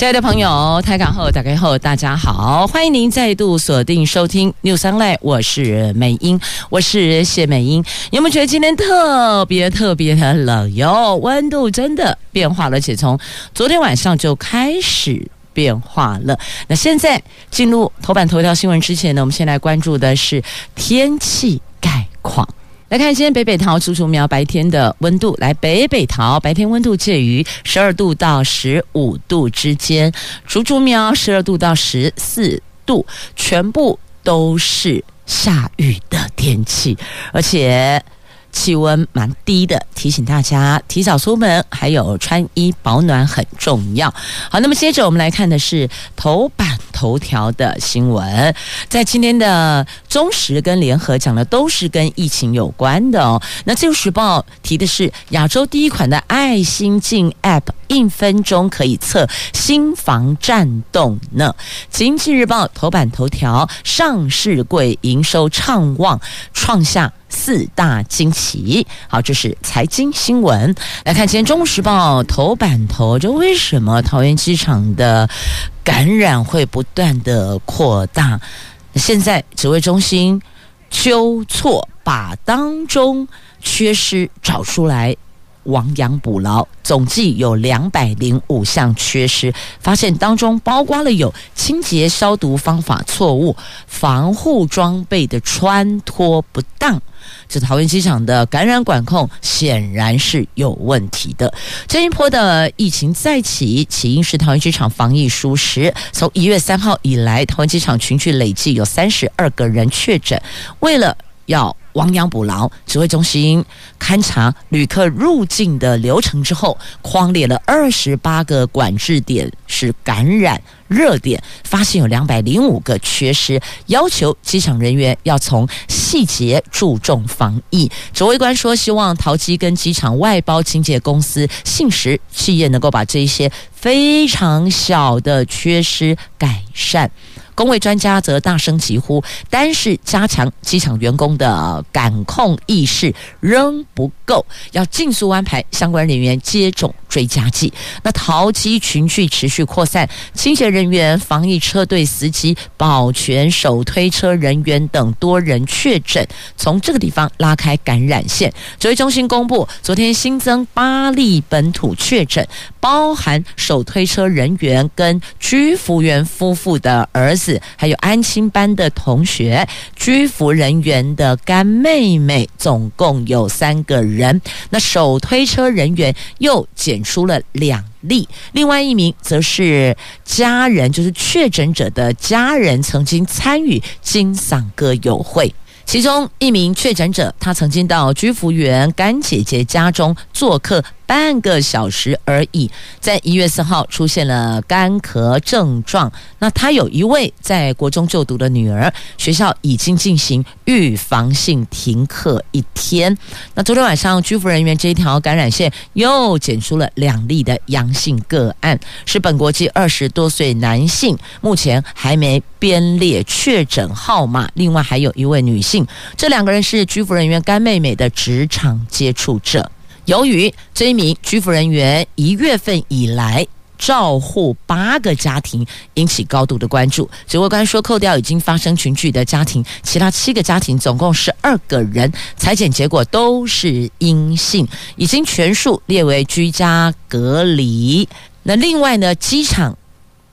亲爱的朋友，台港后打开后，大家好，欢迎您再度锁定收听六三类我是美英，我是谢美英。有没有觉得今天特别特别的冷哟？温度真的变化了，而且从昨天晚上就开始变化了。那现在进入头版头条新闻之前呢，我们先来关注的是天气概况。来看今天北北桃、竹竹苗白天的温度。来，北北桃白天温度介于十二度到十五度之间，竹竹苗十二度到十四度，全部都是下雨的天气，而且。气温蛮低的，提醒大家提早出门，还有穿衣保暖很重要。好，那么接着我们来看的是头版头条的新闻，在今天的中时跟联合讲的都是跟疫情有关的哦。那自由时报提的是亚洲第一款的爱心镜 App，一分钟可以测心房颤动呢。经济日报头版头条，上市柜营收畅旺，创下。四大惊奇，好，这是财经新闻。来看今天《中时报》头版头，就为什么桃园机场的感染会不断的扩大？现在指挥中心纠错，把当中缺失找出来。亡羊补牢，总计有两百零五项缺失，发现当中包括了有清洁消毒方法错误、防护装备的穿脱不当。这桃园机场的感染管控显然是有问题的。这一波的疫情再起，起因是桃园机场防疫疏失。从一月三号以来，桃园机场群聚累计有三十二个人确诊，为了要亡羊补牢，指挥中心勘察旅客入境的流程之后，框列了二十八个管制点是感染热点，发现有两百零五个缺失，要求机场人员要从细节注重防疫。指挥官说，希望桃机跟机场外包清洁公司信实企业能够把这些非常小的缺失改善。公卫专家则大声疾呼，单是加强机场员工的感控意识仍不够，要尽速安排相关人员接种追加剂。那淘机群聚持续扩散，清洁人员、防疫车队司机、保全、手推车人员等多人确诊，从这个地方拉开感染线。指挥中心公布，昨天新增八例本土确诊，包含手推车人员跟居服员夫妇的儿子。还有安亲班的同学、居服人员的干妹妹，总共有三个人。那手推车人员又检出了两例，另外一名则是家人，就是确诊者的家人，曾经参与金嗓歌友会。其中一名确诊者，他曾经到居服员干姐姐家中做客。半个小时而已，在一月四号出现了干咳症状。那他有一位在国中就读的女儿，学校已经进行预防性停课一天。那昨天晚上，居服人员这一条感染线又检出了两例的阳性个案，是本国籍二十多岁男性，目前还没编列确诊号码。另外还有一位女性，这两个人是居服人员干妹妹的职场接触者。由于这一名居服人员一月份以来照护八个家庭，引起高度的关注。指挥官说，扣掉已经发生群聚的家庭，其他七个家庭总共十二个人，采检结果都是阴性，已经全数列为居家隔离。那另外呢，机场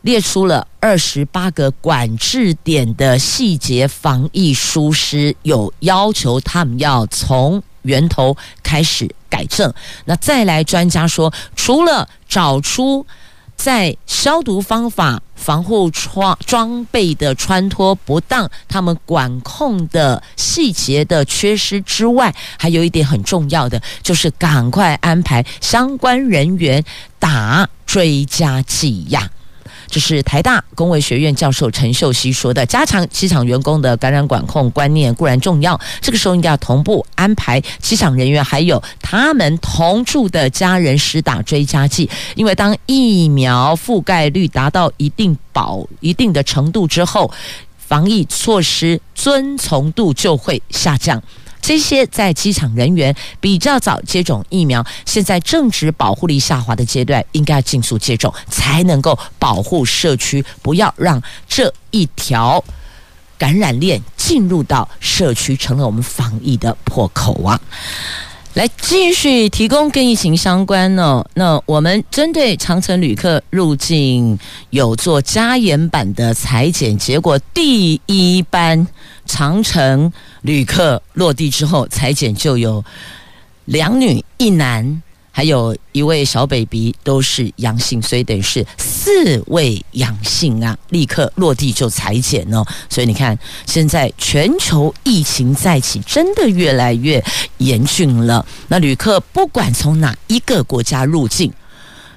列出了二十八个管制点的细节防疫疏失，有要求他们要从源头开始改正。那再来，专家说，除了找出在消毒方法、防护装装备的穿脱不当，他们管控的细节的缺失之外，还有一点很重要的，就是赶快安排相关人员打追加剂呀。这是台大公卫学院教授陈秀熙说的。加强机场员工的感染管控观念固然重要，这个时候应该要同步安排机场人员还有他们同住的家人施打追加剂，因为当疫苗覆盖率达到一定保一定的程度之后，防疫措施遵从度就会下降。这些在机场人员比较早接种疫苗，现在正值保护力下滑的阶段，应该要尽速接种，才能够保护社区，不要让这一条感染链进入到社区，成了我们防疫的破口啊！来继续提供跟疫情相关呢、哦，那我们针对长城旅客入境有做加严版的裁剪，结果第一班长城。旅客落地之后，裁剪就有两女一男，还有一位小 baby 都是阳性，所以等于是四位阳性啊！立刻落地就裁剪哦。所以你看，现在全球疫情再起，真的越来越严峻了。那旅客不管从哪一个国家入境，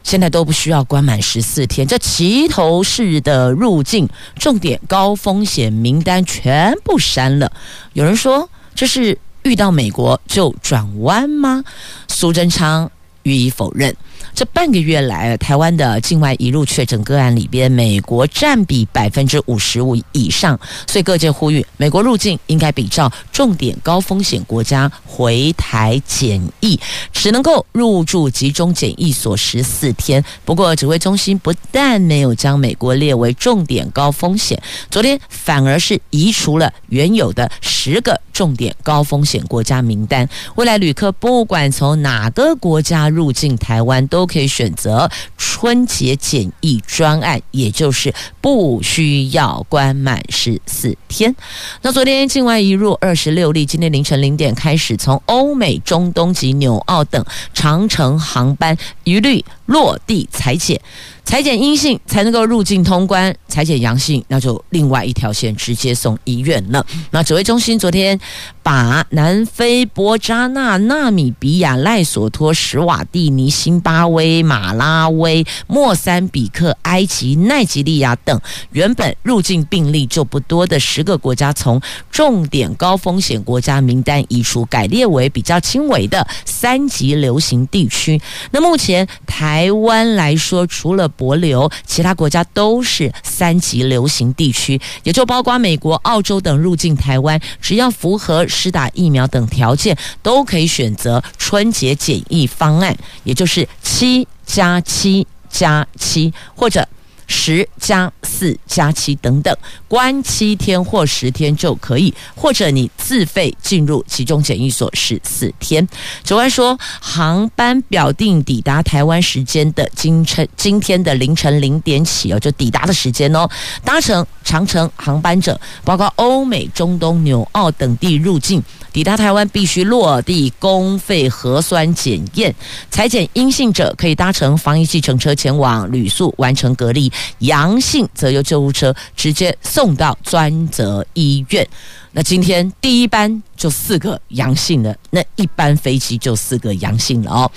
现在都不需要关满十四天，这齐头式的入境重点高风险名单全部删了。有人说，这是遇到美国就转弯吗？苏贞昌予以否认。这半个月来，台湾的境外移入确诊个案里边，美国占比百分之五十五以上，所以各界呼吁，美国入境应该比照重点高风险国家回台检疫，只能够入住集中检疫所十四天。不过，指挥中心不但没有将美国列为重点高风险，昨天反而是移除了原有的十个重点高风险国家名单。未来旅客不管从哪个国家入境台湾，都可以选择春节检疫专案，也就是不需要关满十四天。那昨天境外移入二十六例，今天凌晨零点开始，从欧美、中东及纽澳等长程航班一律落地采检。采检阴性才能够入境通关，采检阳性那就另外一条线直接送医院了。那指挥中心昨天把南非、波扎纳、纳米比亚、赖索托、史瓦蒂尼、辛巴威、马拉威、莫桑比克、埃及、奈及利亚等原本入境病例就不多的十个国家，从重点高风险国家名单移除，改列为比较轻微的三级流行地区。那目前台台湾来说，除了博流，其他国家都是三级流行地区，也就包括美国、澳洲等入境台湾，只要符合施打疫苗等条件，都可以选择春节检疫方案，也就是七加七加七或者。十加四加七等等，关七天或十天就可以，或者你自费进入集中检疫所十四天。此外说，航班表定抵达台湾时间的今晨今天的凌晨零点起哦，就抵达的时间哦，搭乘长城航班者，包括欧美、中东、纽澳等地入境。抵达台湾必须落地公费核酸检验，采检阴性者可以搭乘防疫计程车前往旅宿完成隔离，阳性则由救护车直接送到专责医院。那今天第一班就四个阳性的，那一班飞机就四个阳性了哦。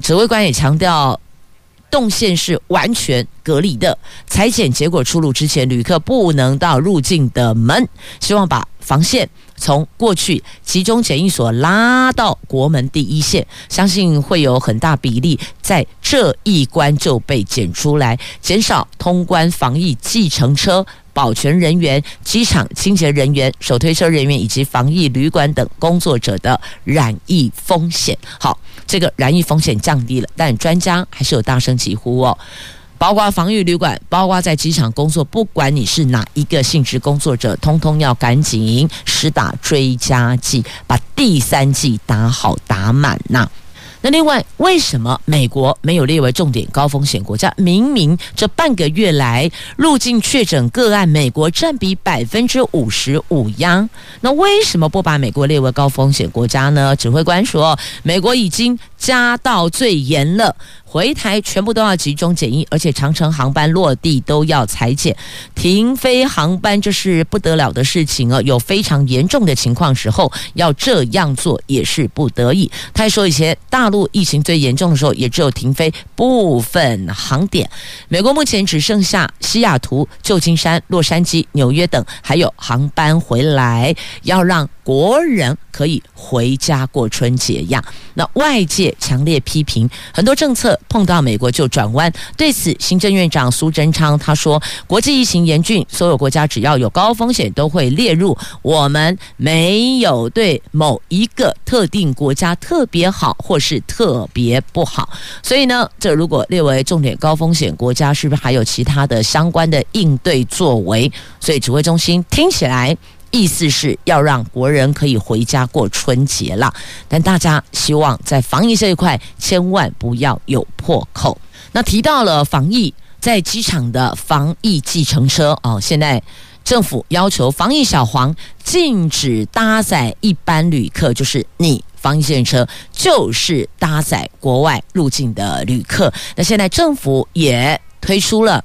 指挥官也强调，动线是完全隔离的，采检结果出炉之前，旅客不能到入境的门，希望把防线。从过去集中检疫所拉到国门第一线，相信会有很大比例在这一关就被检出来，减少通关防疫计程车、保全人员、机场清洁人员、手推车人员以及防疫旅馆等工作者的染疫风险。好，这个染疫风险降低了，但专家还是有大声疾呼哦。包括防御旅馆，包括在机场工作，不管你是哪一个性质工作者，通通要赶紧施打追加剂，把第三剂打好打满呐。那另外，为什么美国没有列为重点高风险国家？明明这半个月来入境确诊个案，美国占比百分之五十五呀。那为什么不把美国列为高风险国家呢？指挥官说，美国已经加到最严了，回台全部都要集中检疫，而且长城航班落地都要裁检，停飞航班这是不得了的事情哦。有非常严重的情况时候，要这样做也是不得已。他还说，以前大陆疫情最严重的时候，也只有停飞部分航点。美国目前只剩下西雅图、旧金山、洛杉矶、纽约等还有航班回来，要让国人可以回家过春节呀。那外界强烈批评，很多政策碰到美国就转弯。对此，行政院长苏贞昌他说：“国际疫情严峻，所有国家只要有高风险都会列入。我们没有对某一个特定国家特别好或是特别不好。所以呢，这如果列为重点高风险国家，是不是还有其他的相关的应对作为？所以指挥中心听起来。”意思是要让国人可以回家过春节了，但大家希望在防疫这一块千万不要有破口。那提到了防疫，在机场的防疫计程车哦，现在政府要求防疫小黄禁止搭载一般旅客，就是你防疫计程车就是搭载国外入境的旅客。那现在政府也推出了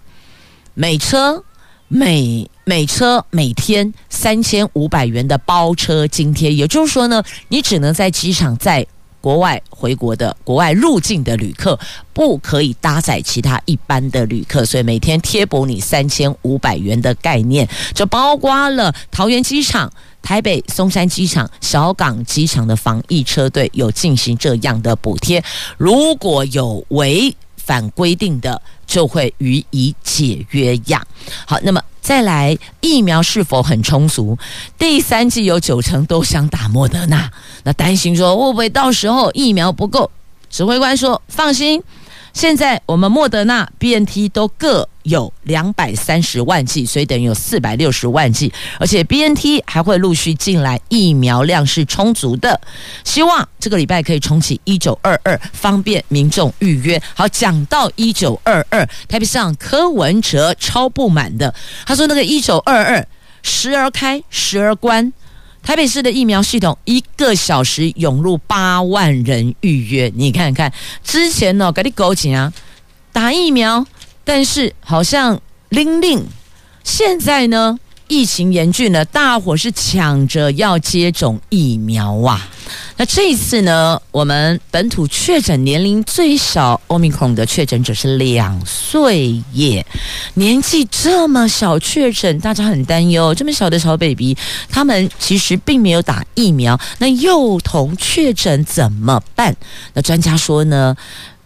每车每。每车每天三千五百元的包车津贴，也就是说呢，你只能在机场在国外回国的国外入境的旅客，不可以搭载其他一般的旅客，所以每天贴补你三千五百元的概念，这包括了桃园机场、台北松山机场、小港机场的防疫车队有进行这样的补贴，如果有违反规定的，就会予以解约呀。好，那么。再来，疫苗是否很充足？第三季有九成都想打莫德纳，那担心说会不会到时候疫苗不够？指挥官说放心。现在我们莫德纳、BNT 都各有两百三十万剂，所以等于有四百六十万剂，而且 BNT 还会陆续进来，疫苗量是充足的。希望这个礼拜可以重启一九二二，方便民众预约。好，讲到一九二二，台北市长柯文哲超不满的，他说那个一九二二时而开，时而关。台北市的疫苗系统一个小时涌入八万人预约，你看看之前呢，给你勾紧啊，打疫苗，但是好像玲玲，现在呢？疫情严峻了，大伙是抢着要接种疫苗啊！那这一次呢，我们本土确诊年龄最小，Omicron 的确诊者是两岁耶，年纪这么小确诊，大家很担忧。这么小的小 baby，他们其实并没有打疫苗，那幼童确诊怎么办？那专家说呢，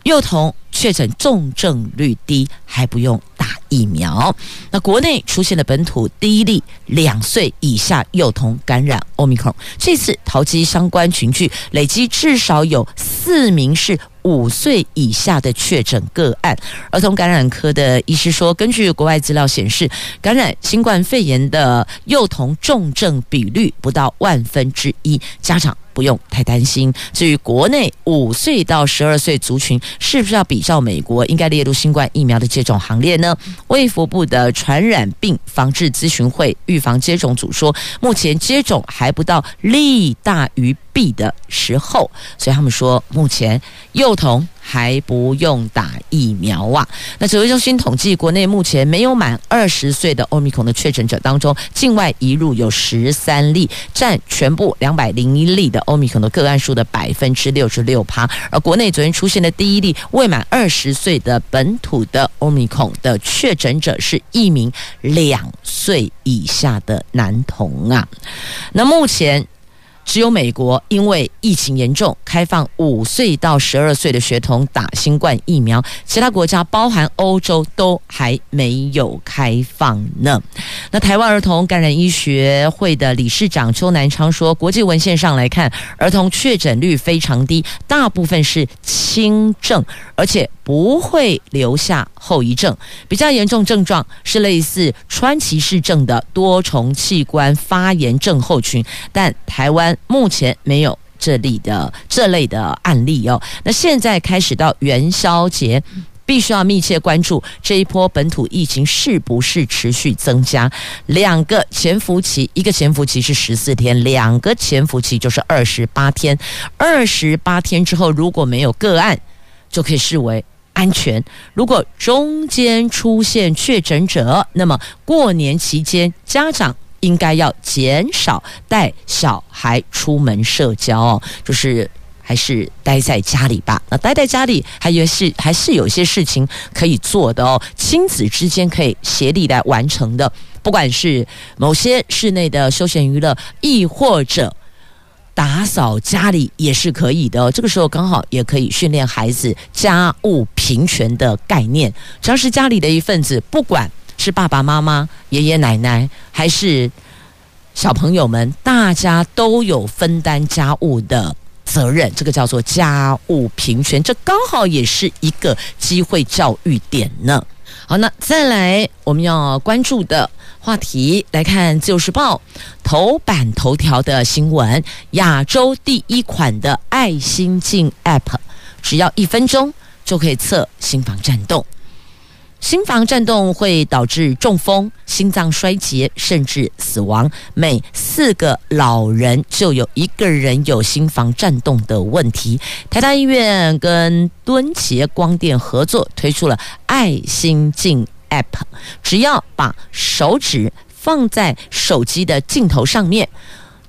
幼童确诊重症率低，还不用打疫苗。那国内出现了本土第一例两岁以下幼童感染 Omicron，这次桃机相关群聚累积至少有四名是五岁以下的确诊个案。儿童感染科的医师说，根据国外资料显示，感染新冠肺炎的幼童重症比率不到万分之一，家长。不用太担心。至于国内五岁到十二岁族群，是不是要比照美国，应该列入新冠疫苗的接种行列呢？卫福部的传染病防治咨询会预防接种组说，目前接种还不到利大于弊的时候，所以他们说，目前幼童。还不用打疫苗啊？那指挥中心统计，国内目前没有满二十岁的 Omicron 的确诊者当中，境外移入有十三例，占全部两百零一例的 Omicron 的个案数的百分之六十六趴。而国内昨天出现的第一例未满二十岁的本土的 Omicron 的确诊者，是一名两岁以下的男童啊。那目前。只有美国因为疫情严重，开放五岁到十二岁的学童打新冠疫苗，其他国家包含欧洲都还没有开放呢。那台湾儿童感染医学会的理事长邱南昌说，国际文献上来看，儿童确诊率非常低，大部分是轻症，而且不会留下后遗症。比较严重症状是类似川崎氏症的多重器官发炎症候群，但台湾。目前没有这里的这类的案例哦。那现在开始到元宵节，必须要密切关注这一波本土疫情是不是持续增加。两个潜伏期，一个潜伏期是十四天，两个潜伏期就是二十八天。二十八天之后如果没有个案，就可以视为。安全。如果中间出现确诊者，那么过年期间家长应该要减少带小孩出门社交哦，就是还是待在家里吧。那待在家里，还有是还是有些事情可以做的哦，亲子之间可以协力来完成的，不管是某些室内的休闲娱乐，亦或者。打扫家里也是可以的，这个时候刚好也可以训练孩子家务平权的概念。只要是家里的一份子，不管是爸爸妈妈、爷爷奶奶，还是小朋友们，大家都有分担家务的责任。这个叫做家务平权，这刚好也是一个机会教育点呢。好，那再来我们要关注的。话题来看，《自由时报》头版头条的新闻：亚洲第一款的爱心镜 App，只要一分钟就可以测心房颤动。心房颤动会导致中风、心脏衰竭，甚至死亡。每四个老人就有一个人有心房颤动的问题。台大医院跟敦捷光电合作推出了爱心镜。App 只要把手指放在手机的镜头上面，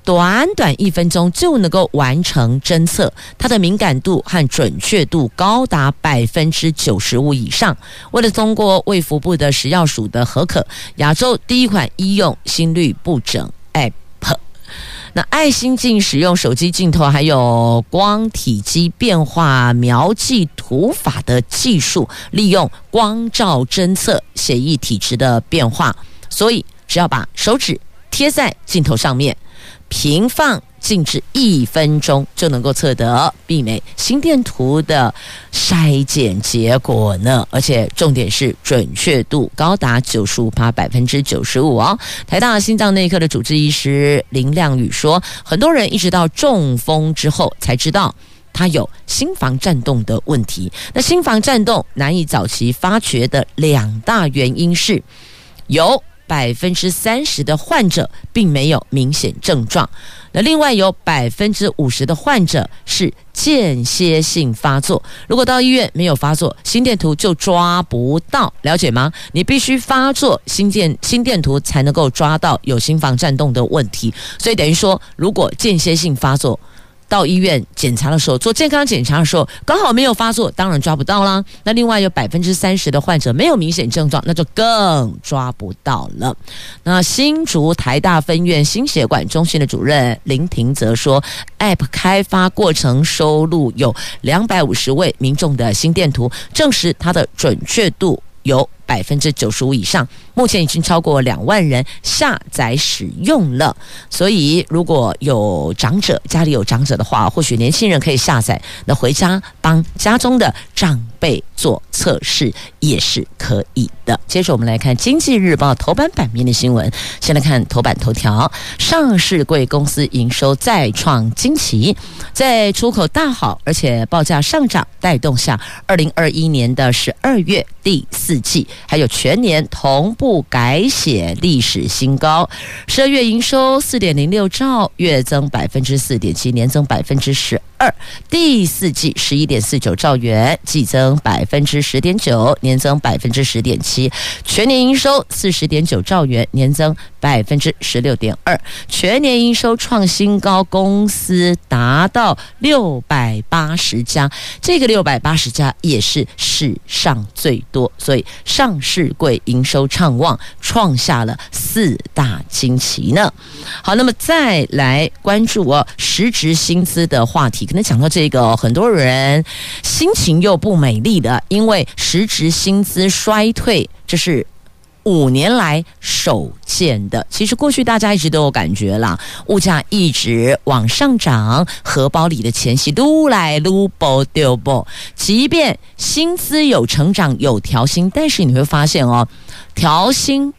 短短一分钟就能够完成侦测，它的敏感度和准确度高达百分之九十五以上。为了通过卫福部的食药署的核可，亚洲第一款医用心律不整 App。那爱心镜使用手机镜头，还有光体积变化描记图法的技术，利用光照侦测血液体质的变化，所以只要把手指贴在镜头上面，平放。静置一分钟就能够测得媲美心电图的筛检结果呢，而且重点是准确度高达九十五趴，百分之九十五哦。台大心脏内科的主治医师林亮宇说，很多人一直到中风之后才知道他有心房颤动的问题。那心房颤动难以早期发觉的两大原因是有。百分之三十的患者并没有明显症状，那另外有百分之五十的患者是间歇性发作。如果到医院没有发作，心电图就抓不到，了解吗？你必须发作心电心电图才能够抓到有心房颤动的问题。所以等于说，如果间歇性发作，到医院检查的时候，做健康检查的时候，刚好没有发作，当然抓不到啦。那另外有百分之三十的患者没有明显症状，那就更抓不到了。那新竹台大分院心血管中心的主任林廷则说，App 开发过程收录有两百五十位民众的心电图，证实它的准确度有百分之九十五以上。目前已经超过两万人下载使用了，所以如果有长者，家里有长者的话，或许年轻人可以下载，那回家帮家中的长辈做测试也是可以的。接着我们来看《经济日报》头版版面的新闻，先来看头版头条：上市贵公司营收再创惊奇，在出口大好而且报价上涨带动下，二零二一年的十二月第四季还有全年同。步改写历史新高，十二月营收四点零六兆，月增百分之四点七，年增百分之十二。第四季十一点四九兆元，季增百分之十点九，年增百分之十点七。全年营收四十点九兆元，年增百分之十六点二。全年营收创新高，公司达到六百八十家，这个六百八十家也是史上最多，所以上市贵营收畅。旺创下了四大惊奇呢。好，那么再来关注哦，实值薪资的话题。可能讲到这个，很多人心情又不美丽的，因为实质薪资衰退，这是五年来首见的。其实过去大家一直都有感觉啦，物价一直往上涨，荷包里的钱是撸来撸不丢不。即便薪资有成长有调薪，但是你会发现哦。调薪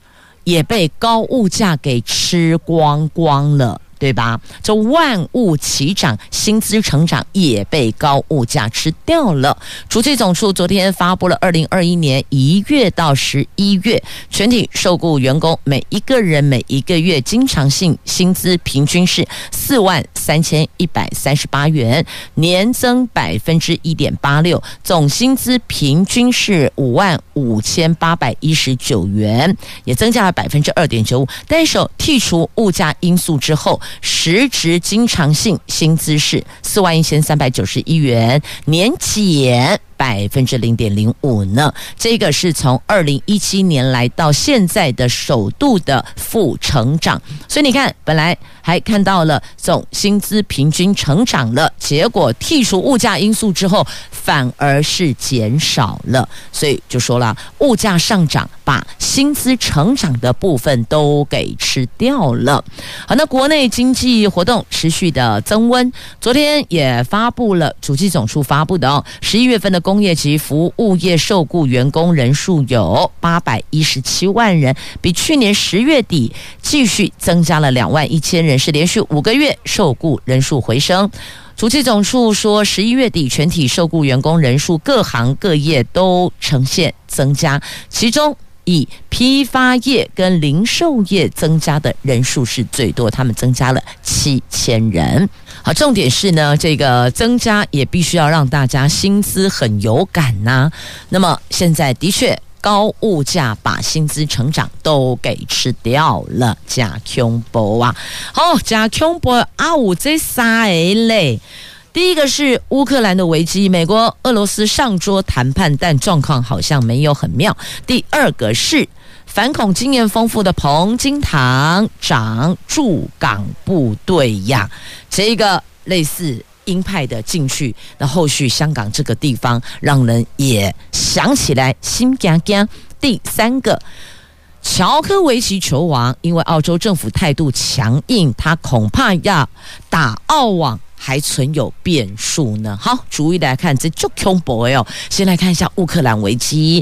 也被高物价给吃光光了，对吧？这万物齐涨，薪资成长也被高物价吃掉了。主计总处昨天发布了二零二一年一月到十一月全体受雇员工每一个人每一个月经常性薪资平均是四万三千一百三十八元，年增百分之一点八六，总薪资平均是五万五千八百一十九元，也增加了百分之二点九五。单手剔除物价因素之后。实值经常性薪资是四万一千三百九十一元，年减百分之零点零五呢。这个是从二零一七年来到现在的首度的负成长，所以你看，本来还看到了总薪资平均成长了，结果剔除物价因素之后，反而是减少了。所以就说了，物价上涨把薪资成长的部分都给吃掉了。好，那国内经济活动持续的增温，昨天也发布了主计总处发布的哦，十一月份的工工业及服务业受雇员工人数有八百一十七万人，比去年十月底继续增加了两万一千人，是连续五个月受雇人数回升。主计总处说，十一月底全体受雇员工人数各行各业都呈现增加，其中。以批发业跟零售业增加的人数是最多，他们增加了七千人。好，重点是呢，这个增加也必须要让大家薪资很有感呐、那么现在的确高物价把薪资成长都给吃掉了，加恐怖啊！好，加恐怖啊！我这三嘞。第一个是乌克兰的危机，美国、俄罗斯上桌谈判，但状况好像没有很妙。第二个是反恐经验丰富的彭金堂长驻港部队呀，这一个类似鹰派的进去，那后续香港这个地方让人也想起来心惊惊。第三个，乔科维奇球王，因为澳洲政府态度强硬，他恐怕要打澳网。还存有变数呢。好，逐一来看这就恐怖哦。先来看一下乌克兰危机。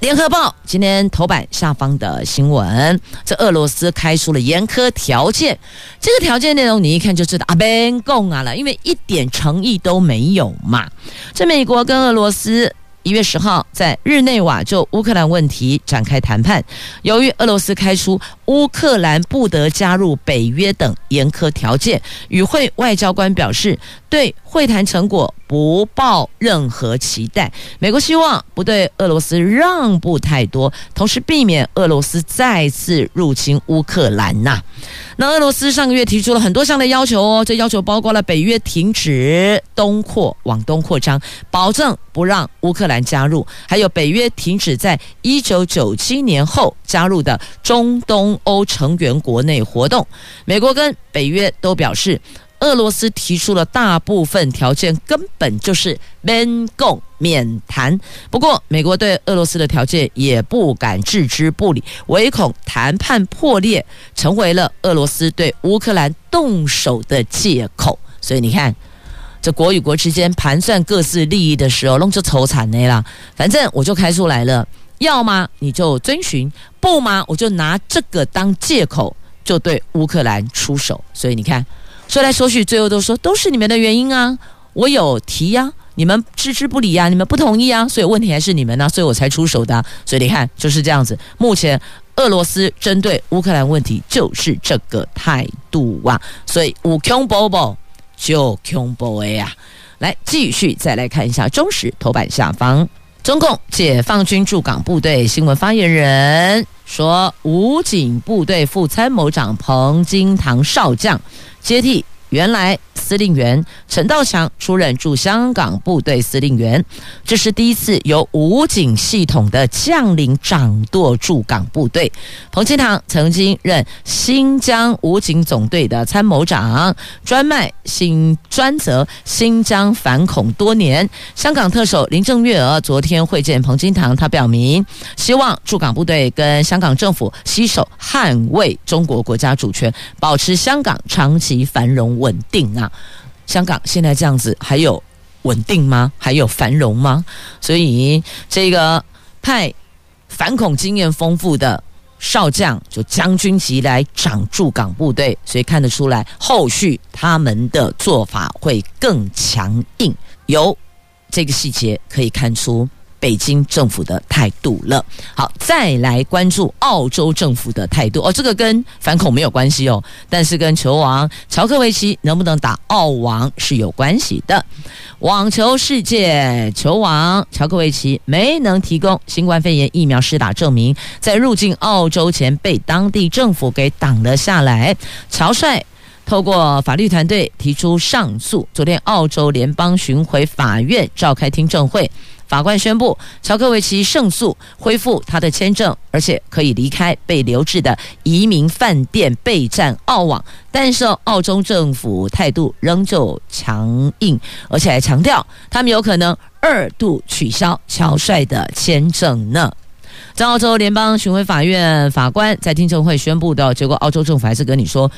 联合报今天头版下方的新闻，这俄罗斯开出了严苛条件。这个条件内容你一看就知道啊，边共啊了，因为一点诚意都没有嘛。这美国跟俄罗斯。一月十号，在日内瓦就乌克兰问题展开谈判。由于俄罗斯开出乌克兰不得加入北约等严苛条件，与会外交官表示对会谈成果不抱任何期待。美国希望不对俄罗斯让步太多，同时避免俄罗斯再次入侵乌克兰呐。那俄罗斯上个月提出了很多项的要求哦，这要求包括了北约停止东扩往东扩张，保证不让乌克兰加入，还有北约停止在一九九七年后加入的中东欧成员国内活动。美国跟北约都表示。俄罗斯提出了大部分条件，根本就是免共免谈。不过，美国对俄罗斯的条件也不敢置之不理，唯恐谈判破裂，成为了俄罗斯对乌克兰动手的借口。所以，你看，这国与国之间盘算各自利益的时候，弄就愁惨的啦。反正我就开出来了，要么你就遵循，不吗？我就拿这个当借口，就对乌克兰出手。所以，你看。说来说去，最后都说都是你们的原因啊！我有提呀，你们置之不理呀，你们不同意啊，所以问题还是你们呢，所以我才出手的。所以你看就是这样子。目前俄罗斯针对乌克兰问题就是这个态度啊，所以有恐怖不就恐怖的呀！来继续再来看一下中实头版下方，中共解放军驻港部队新闻发言人说，武警部队副参谋长彭金堂少将。接替原来司令员陈道强出任驻香港部队司令员，这是第一次由武警系统的将领掌舵驻港部队。彭京堂曾经任新疆武警总队的参谋长，专卖新专责新疆反恐多年。香港特首林郑月娥昨天会见彭京堂，他表明希望驻港部队跟香港政府携手捍卫中国国家主权，保持香港长期繁荣稳定啊。香港现在这样子，还有稳定吗？还有繁荣吗？所以这个派反恐经验丰富的少将就将军级来掌驻港部队，所以看得出来，后续他们的做法会更强硬。由这个细节可以看出。北京政府的态度了。好，再来关注澳洲政府的态度哦。这个跟反恐没有关系哦，但是跟球王乔克维奇能不能打澳网是有关系的。网球世界球王乔克维奇没能提供新冠肺炎疫苗施打证明，在入境澳洲前被当地政府给挡了下来。乔帅透过法律团队提出上诉，昨天澳洲联邦巡回法院召开听证会。法官宣布，乔克维奇胜诉，恢复他的签证，而且可以离开被留置的移民饭店备战澳网。但是，澳洲政府态度仍旧强硬，而且还强调他们有可能二度取消乔帅的签证呢。在澳洲联邦巡回法院法官在听证会宣布的结果，澳洲政府还是跟你说，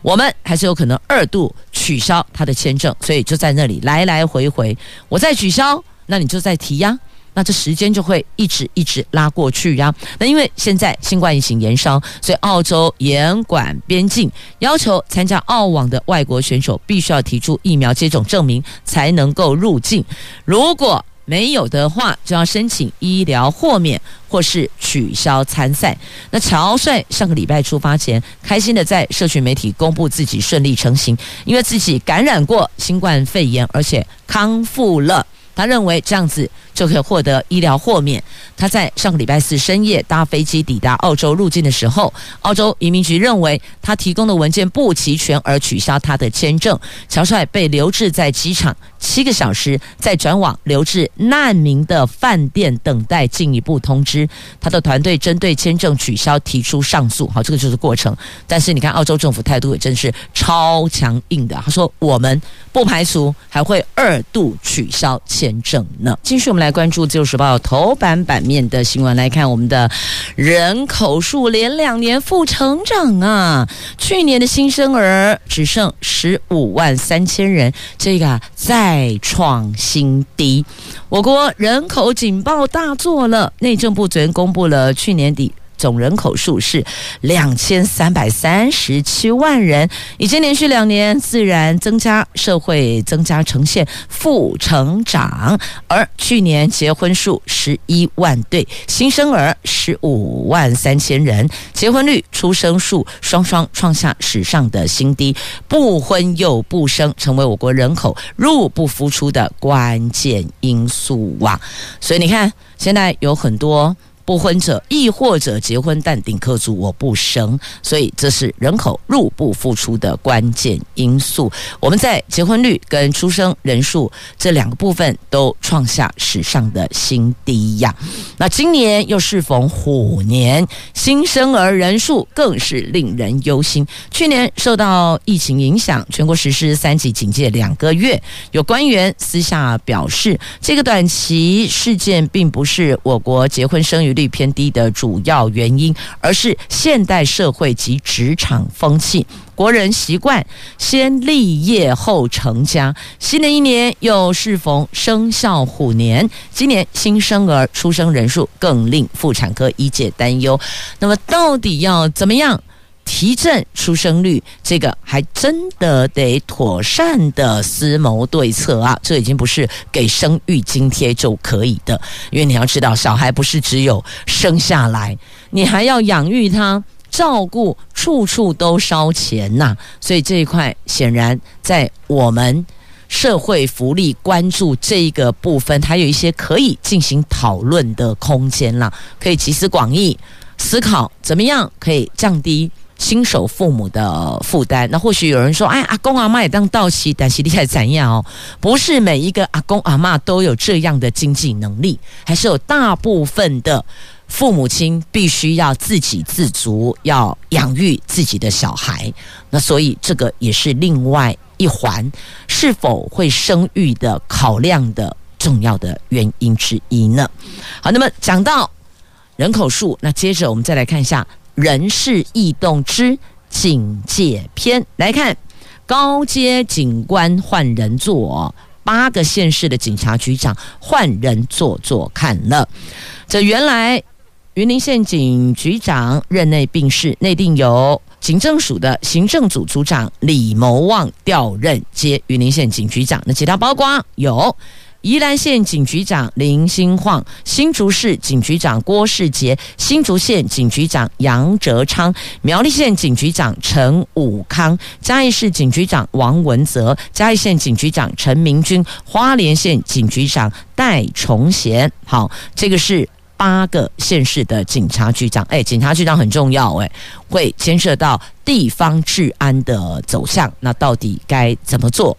我们还是有可能二度取消他的签证，所以就在那里来来回回，我再取消。那你就再提呀，那这时间就会一直一直拉过去呀。那因为现在新冠疫情延烧，所以澳洲严管边境，要求参加澳网的外国选手必须要提出疫苗接种证明才能够入境。如果没有的话，就要申请医疗豁免或是取消参赛。那乔帅上个礼拜出发前，开心的在社群媒体公布自己顺利成行，因为自己感染过新冠肺炎，而且康复了。他认为这样子就可以获得医疗豁免。他在上个礼拜四深夜搭飞机抵达澳洲入境的时候，澳洲移民局认为他提供的文件不齐全而取消他的签证。乔帅被留置在机场七个小时，再转往留置难民的饭店等待进一步通知。他的团队针对签证取消提出上诉。好，这个就是过程。但是你看，澳洲政府态度也真是超强硬的。他说：“我们不排除还会二度取消签。”证呢？继续，我们来关注《自由时报》头版版面的新闻。来看，我们的人口数连两年负成长啊！去年的新生儿只剩十五万三千人，这个在再创新低。我国人口警报大作了。内政部昨天公布了去年底。总人口数是两千三百三十七万人，已经连续两年自然增加，社会增加呈现负成长。而去年结婚数十一万对，新生儿十五万三千人，结婚率、出生数双双创下史上的新低，不婚又不生，成为我国人口入不敷出的关键因素啊！所以你看，现在有很多。不婚者，亦或者结婚但顶客族我不生，所以这是人口入不敷出的关键因素。我们在结婚率跟出生人数这两个部分都创下史上的新低呀。那今年又适逢虎年，新生儿人数更是令人忧心。去年受到疫情影响，全国实施三级警戒两个月，有官员私下表示，这个短期事件并不是我国结婚生育率偏低的主要原因，而是现代社会及职场风气，国人习惯先立业后成家。新的一年又适逢生肖虎年，今年新生儿出生人数更令妇产科医界担忧。那么，到底要怎么样？提振出生率，这个还真的得妥善的思谋对策啊！这已经不是给生育津贴就可以的，因为你要知道，小孩不是只有生下来，你还要养育他、照顾，处处都烧钱呐。所以这一块显然在我们社会福利关注这一个部分，还有一些可以进行讨论的空间啦，可以集思广益，思考怎么样可以降低。新手父母的负担，那或许有人说：“哎，阿公阿妈也当到期，但是你看怎样哦？不是每一个阿公阿妈都有这样的经济能力，还是有大部分的父母亲必须要自给自足，要养育自己的小孩。那所以这个也是另外一环，是否会生育的考量的重要的原因之一呢？好，那么讲到人口数，那接着我们再来看一下。人事异动之警戒篇，来看高阶警官换人做，八个县市的警察局长换人做做看了。这原来云林县警局长任内病逝，内定由警政署的行政组组长李谋旺调任接云林县警局长。那其他包括有。宜兰县警局长林新晃、新竹市警局长郭世杰、新竹县警局长杨哲昌、苗栗县警局长陈武康、嘉义市警局长王文泽、嘉义县警局长陈明君、花莲县警局长戴崇贤。好，这个是八个县市的警察局长。哎，警察局长很重要，哎，会牵涉到地方治安的走向。那到底该怎么做？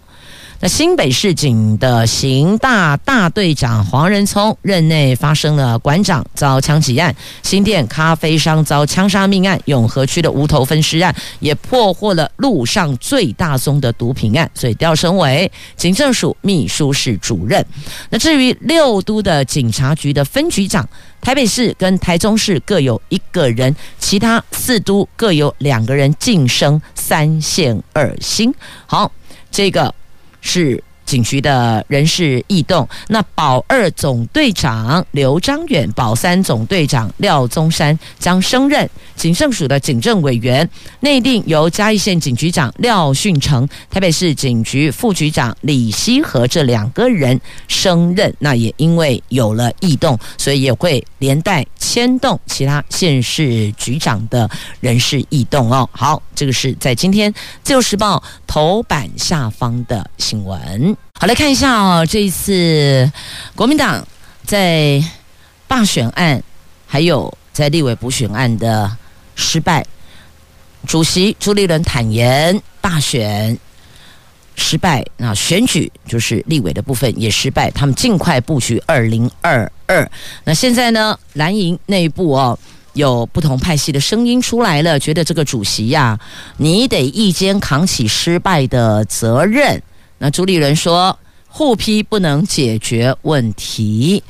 那新北市警的刑大大队长黄仁聪任内发生了馆长遭枪击案、新店咖啡商遭枪杀命案、永和区的无头分尸案，也破获了路上最大宗的毒品案，所以调升为警政署秘书室主任。那至于六都的警察局的分局长，台北市跟台中市各有一个人，其他四都各有两个人晋升三线二星。好，这个。是警局的人事异动，那保二总队长刘章远、保三总队长廖宗山将升任。警政署的警政委员，内定由嘉义县警局长廖训成、台北市警局副局长李希和这两个人升任。那也因为有了异动，所以也会连带牵动其他县市局长的人事异动哦。好，这个是在今天自由时报头版下方的新闻。好，来看一下哦，这一次国民党在罢选案，还有在立委补选案的失败，主席朱立伦坦言大选失败，那选举就是立委的部分也失败，他们尽快布局二零二二。那现在呢，蓝营内部哦有不同派系的声音出来了，觉得这个主席呀、你得一肩扛起失败的责任。那朱立伦说，互批不能解决问题。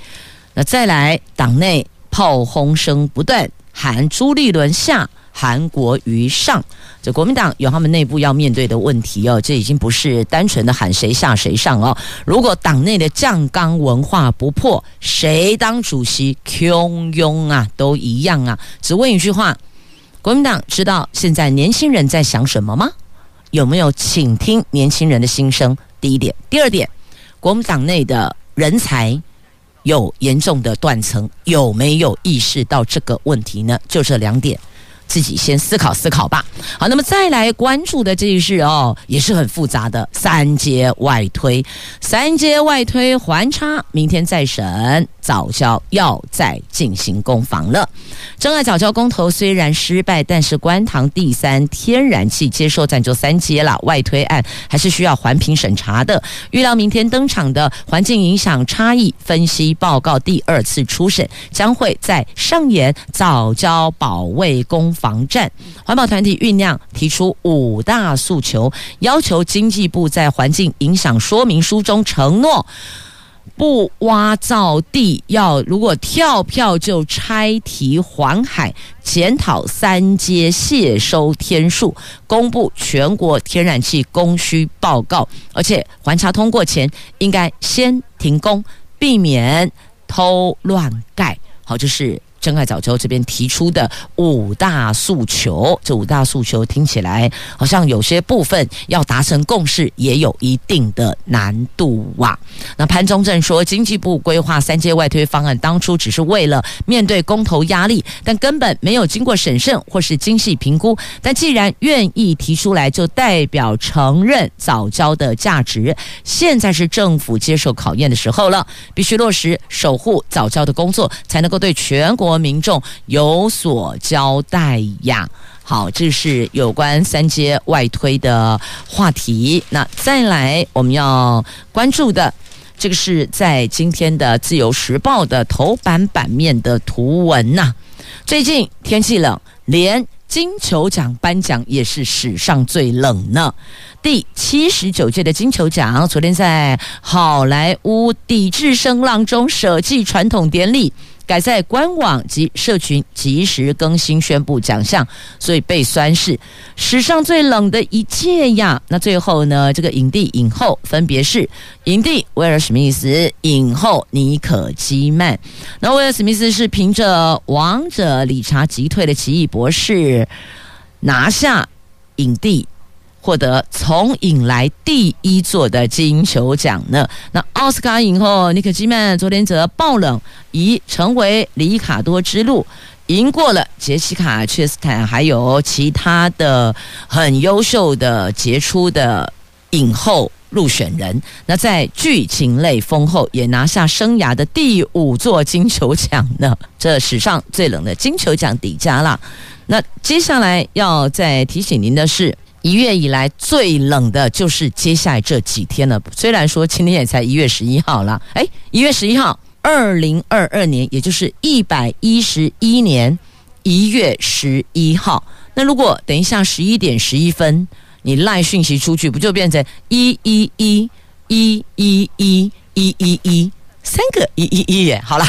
那再来，党内炮轰声不断，喊朱立伦下，韩国瑜上。这国民党有他们内部要面对的问题哦，这已经不是单纯的喊谁下谁上哦。如果党内的酱缸文化不破，谁当主席，汹庸啊，都一样啊。只问一句话：国民党知道现在年轻人在想什么吗？有没有倾听年轻人的心声？第一点，第二点，国民党内的人才有严重的断层，有没有意识到这个问题呢？就这两点。自己先思考思考吧。好，那么再来关注的这一事哦，也是很复杂的三阶外推。三阶外推环差，明天再审，早教要再进行攻防了。真爱早教公投虽然失败，但是观塘第三天然气接收站就三阶了，外推案还是需要环评审查的。预料明天登场的环境影响差异分析报告第二次初审，将会在上演早教保卫攻防战，环保团体酝酿提出五大诉求，要求经济部在环境影响说明书中承诺不挖造地，要如果跳票就拆堤环海，检讨三阶卸收天数，公布全国天然气供需报告，而且环查通过前应该先停工，避免偷乱盖。好，这是。珍爱早教这边提出的五大诉求，这五大诉求听起来好像有些部分要达成共识，也有一定的难度哇。那潘宗正说，经济部规划三阶外推方案，当初只是为了面对公投压力，但根本没有经过审慎或是精细评估。但既然愿意提出来，就代表承认早教的价值。现在是政府接受考验的时候了，必须落实守护早教的工作，才能够对全国。国民众有所交代呀。好，这是有关三阶外推的话题。那再来，我们要关注的，这个是在今天的《自由时报》的头版版面的图文呐。最近天气冷，连金球奖颁奖也是史上最冷呢。第七十九届的金球奖昨天在好莱坞抵制声浪中舍弃传统典礼。改在官网及社群及时更新宣布奖项，所以被酸是史上最冷的一届呀。那最后呢，这个影帝影后分别是影帝威尔史密斯，影后妮可基曼。那威尔史密斯是凭着《王者理查击退的奇异博士》拿下影帝。获得从影来第一座的金球奖呢？那奥斯卡影后妮可基曼昨天则爆冷，已成为里卡多之路，赢过了杰西卡·切斯坦，还有其他的很优秀的杰出的影后入选人。那在剧情类封后，也拿下生涯的第五座金球奖呢？这史上最冷的金球奖底加啦。那接下来要再提醒您的是。一月以来最冷的就是接下来这几天了。虽然说今天也才一月十一号了，哎，一月十一号，二零二二年，也就是一百一十一年一月十一号。那如果等一下十一点十一分你赖讯息出去，不就变成一一一一一一一一一三个一一一耶？好了。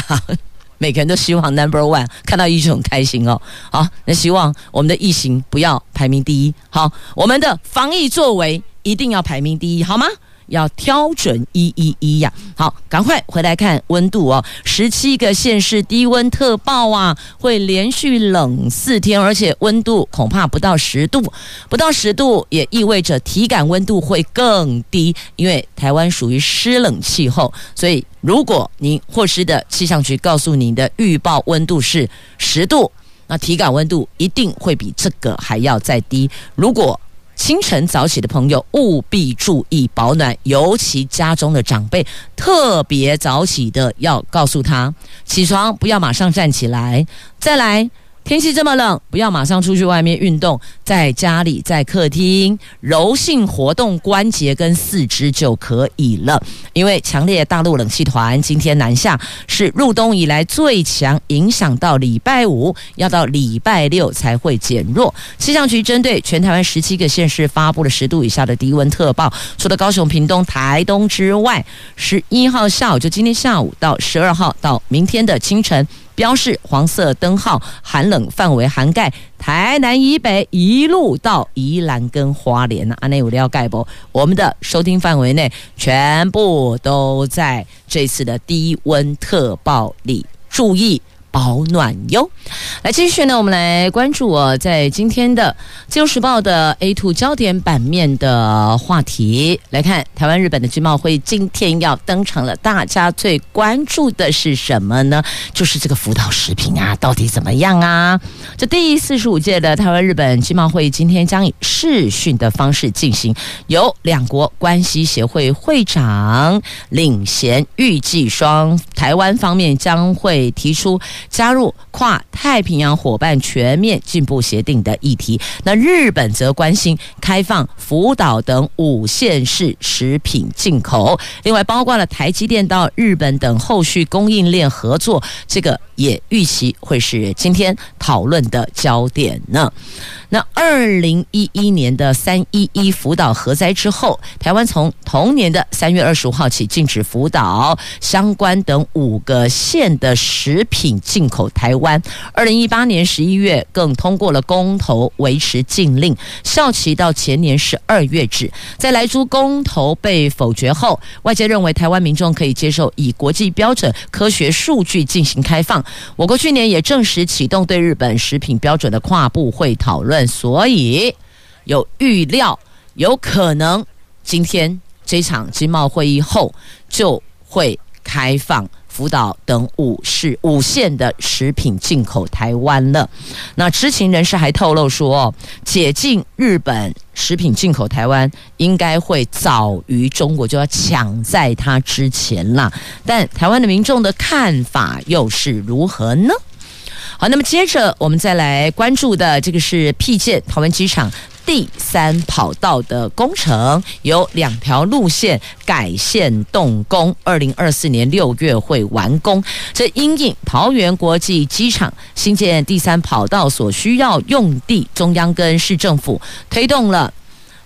每个人都希望 number one 看到疫情很开心哦。好，那希望我们的疫情不要排名第一。好，我们的防疫作为一定要排名第一，好吗？要挑准一一一呀！好，赶快回来看温度哦。十七个县市低温特报啊，会连续冷四天，而且温度恐怕不到十度，不到十度也意味着体感温度会更低，因为台湾属于湿冷气候，所以如果您获悉的气象局告诉您的预报温度是十度，那体感温度一定会比这个还要再低。如果清晨早起的朋友务必注意保暖，尤其家中的长辈特别早起的，要告诉他起床不要马上站起来，再来。天气这么冷，不要马上出去外面运动，在家里在客厅柔性活动关节跟四肢就可以了。因为强烈大陆冷气团今天南下，是入冬以来最强，影响到礼拜五，要到礼拜六才会减弱。气象局针对全台湾十七个县市发布了十度以下的低温特报，除了高雄、屏东、台东之外，十一号下午就今天下午到十二号到明天的清晨。标示黄色灯号，寒冷范围涵盖台南以北，一路到宜兰跟花莲。阿内有了解不？我们的收听范围内全部都在这次的低温特报里，注意。保暖哟！来继续呢，我们来关注哦，在今天的《自由时报》的 A Two 焦点版面的话题来看，台湾日本的经贸会今天要登场了，大家最关注的是什么呢？就是这个福岛食品啊，到底怎么样啊？这第四十五届的台湾日本经贸会今天将以视讯的方式进行，由两国关系协会会长领衔，预计双台湾方面将会提出。加入跨太平洋伙伴全面进步协定的议题，那日本则关心开放福岛等五县市食品进口，另外包括了台积电到日本等后续供应链合作，这个也预期会是今天讨论的焦点呢。那二零一一年的三一一福岛核灾之后，台湾从同年的三月二十五号起禁止福岛相关等五个县的食品进口台湾。二零一八年十一月更通过了公投维持禁令，效期到前年十二月止。在莱猪公投被否决后，外界认为台湾民众可以接受以国际标准、科学数据进行开放。我国去年也正式启动对日本食品标准的跨部会讨论。所以有预料，有可能今天这场经贸会议后就会开放福岛等五市五县的食品进口台湾了。那知情人士还透露说，解禁日本食品进口台湾应该会早于中国，就要抢在它之前啦。但台湾的民众的看法又是如何呢？好，那么接着我们再来关注的这个是辟建桃园机场第三跑道的工程，有两条路线改线动工，二零二四年六月会完工。这因应桃园国际机场新建第三跑道所需要用地，中央跟市政府推动了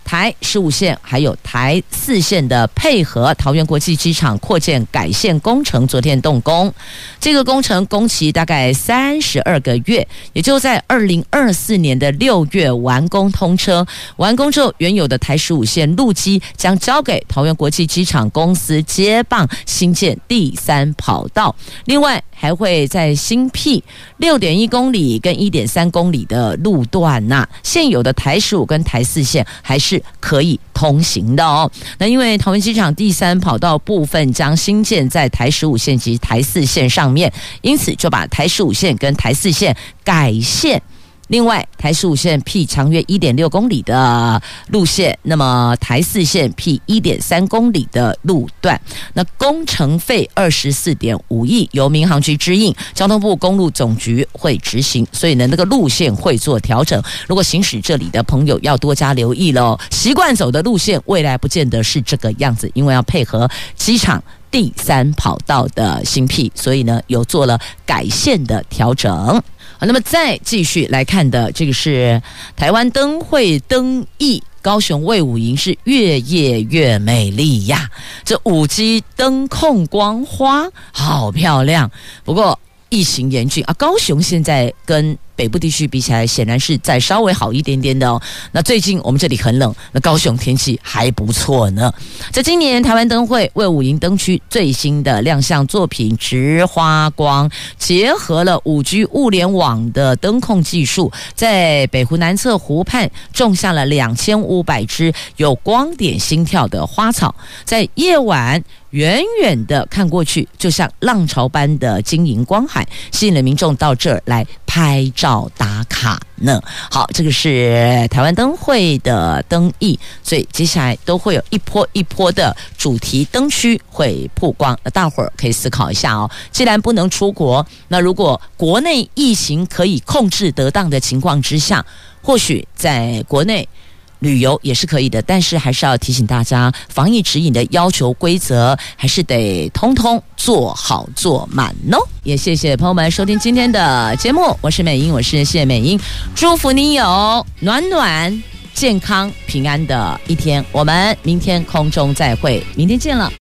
台十五线还有台四线的配合，桃园国际机场扩建改线工程昨天动工。这个工程工期大概三十二个月，也就在二零二四年的六月完工通车。完工之后，原有的台十五线路基将交给桃园国际机场公司接棒新建第三跑道。另外，还会在新辟六点一公里跟一点三公里的路段呐，现有的台十五跟台四线还是可以通行的哦。那因为桃园机场第三跑道部分将新建在台十五线及台四线上面，因此就把台十五线跟台四线改线。另外，台十五线辟长约一点六公里的路线，那么台四线辟一点三公里的路段，那工程费二十四点五亿，由民航局支应，交通部公路总局会执行，所以呢，那个路线会做调整。如果行驶这里的朋友要多加留意喽，习惯走的路线未来不见得是这个样子，因为要配合机场第三跑道的新辟，所以呢，有做了改线的调整。好，那么再继续来看的这个是台湾灯会灯艺，高雄卫武营是越夜越美丽呀！这五 G 灯控光花好漂亮，不过疫情严峻啊，高雄现在跟北部地区比起来，显然是再稍微好一点点的哦。那最近我们这里很冷，那高雄天气还不错呢。在今年台湾灯会为五营灯区最新的亮相作品“直花光”，结合了五 G 物联网的灯控技术，在北湖南侧湖畔种下了两千五百只有光点心跳的花草，在夜晚。远远的看过去，就像浪潮般的晶莹光海，吸引了民众到这儿来拍照打卡呢。好，这个是台湾灯会的灯艺，所以接下来都会有一波一波的主题灯区会曝光。那大伙儿可以思考一下哦，既然不能出国，那如果国内疫情可以控制得当的情况之下，或许在国内。旅游也是可以的，但是还是要提醒大家，防疫指引的要求规则还是得通通做好做满哦。也谢谢朋友们收听今天的节目，我是美英，我是谢美英，祝福你有暖暖、健康、平安的一天。我们明天空中再会，明天见了。